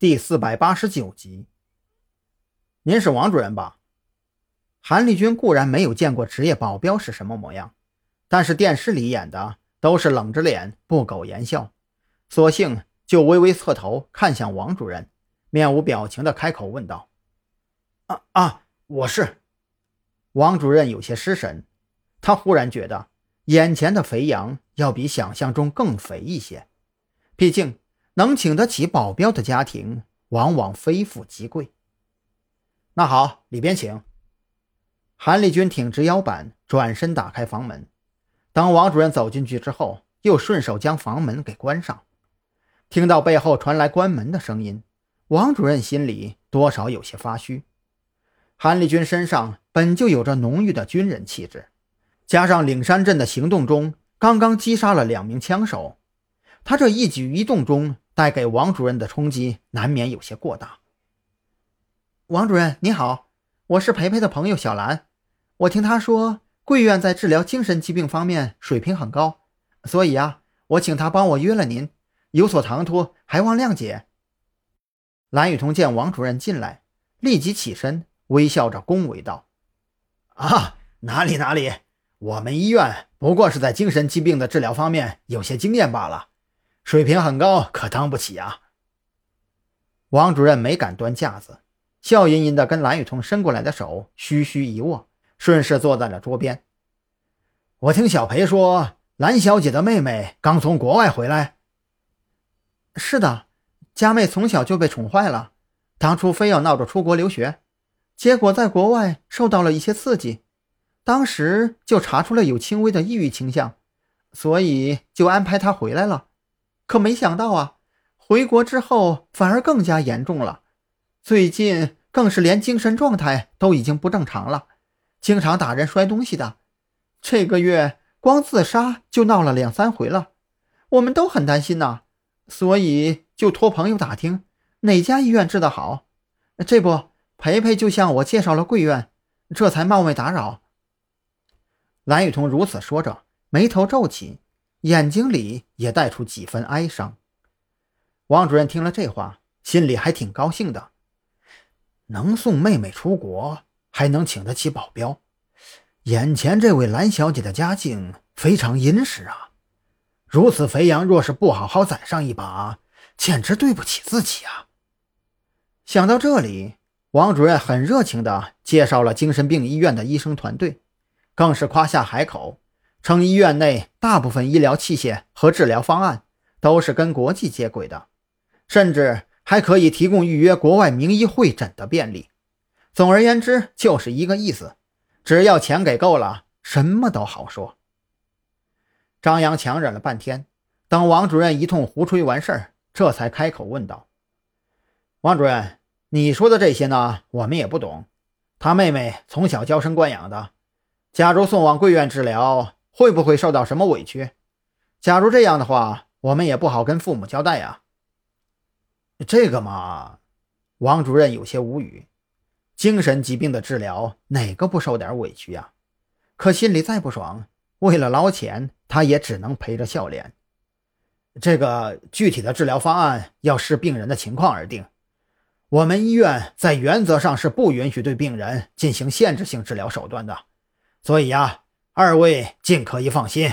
第四百八十九集。您是王主任吧？韩立军固然没有见过职业保镖是什么模样，但是电视里演的都是冷着脸不苟言笑，索性就微微侧头看向王主任，面无表情的开口问道：“啊啊，我是。”王主任有些失神，他忽然觉得眼前的肥羊要比想象中更肥一些。毕竟能请得起保镖的家庭，往往非富即贵。那好，里边请。韩立军挺直腰板，转身打开房门。当王主任走进去之后，又顺手将房门给关上。听到背后传来关门的声音，王主任心里多少有些发虚。韩立军身上本就有着浓郁的军人气质，加上岭山镇的行动中刚刚击杀了两名枪手，他这一举一动中带给王主任的冲击难免有些过大。王主任你好，我是培培的朋友小兰，我听他说贵院在治疗精神疾病方面水平很高，所以啊，我请他帮我约了您，有所唐突，还望谅解。蓝雨桐见王主任进来，立即起身。微笑着恭维道：“啊，哪里哪里，我们医院不过是在精神疾病的治疗方面有些经验罢了，水平很高，可当不起啊。”王主任没敢端架子，笑吟吟地跟蓝雨桐伸过来的手虚虚一握，顺势坐在了桌边。我听小裴说，蓝小姐的妹妹刚从国外回来。是的，佳妹从小就被宠坏了，当初非要闹着出国留学。结果在国外受到了一些刺激，当时就查出了有轻微的抑郁倾向，所以就安排她回来了。可没想到啊，回国之后反而更加严重了，最近更是连精神状态都已经不正常了，经常打人摔东西的。这个月光自杀就闹了两三回了，我们都很担心呐，所以就托朋友打听哪家医院治得好。这不。培培就向我介绍了贵院，这才冒昧打扰。蓝雨桐如此说着，眉头皱起，眼睛里也带出几分哀伤。王主任听了这话，心里还挺高兴的，能送妹妹出国，还能请得起保镖，眼前这位蓝小姐的家境非常殷实啊。如此肥羊，若是不好好宰上一把，简直对不起自己啊！想到这里。王主任很热情地介绍了精神病医院的医生团队，更是夸下海口，称医院内大部分医疗器械和治疗方案都是跟国际接轨的，甚至还可以提供预约国外名医会诊的便利。总而言之，就是一个意思：只要钱给够了，什么都好说。张扬强忍了半天，等王主任一通胡吹完事儿，这才开口问道：“王主任。”你说的这些呢，我们也不懂。他妹妹从小娇生惯养的，假如送往贵院治疗，会不会受到什么委屈？假如这样的话，我们也不好跟父母交代呀。这个嘛，王主任有些无语。精神疾病的治疗，哪个不受点委屈呀？可心里再不爽，为了捞钱，他也只能陪着笑脸。这个具体的治疗方案要视病人的情况而定。我们医院在原则上是不允许对病人进行限制性治疗手段的，所以呀，二位尽可以放心。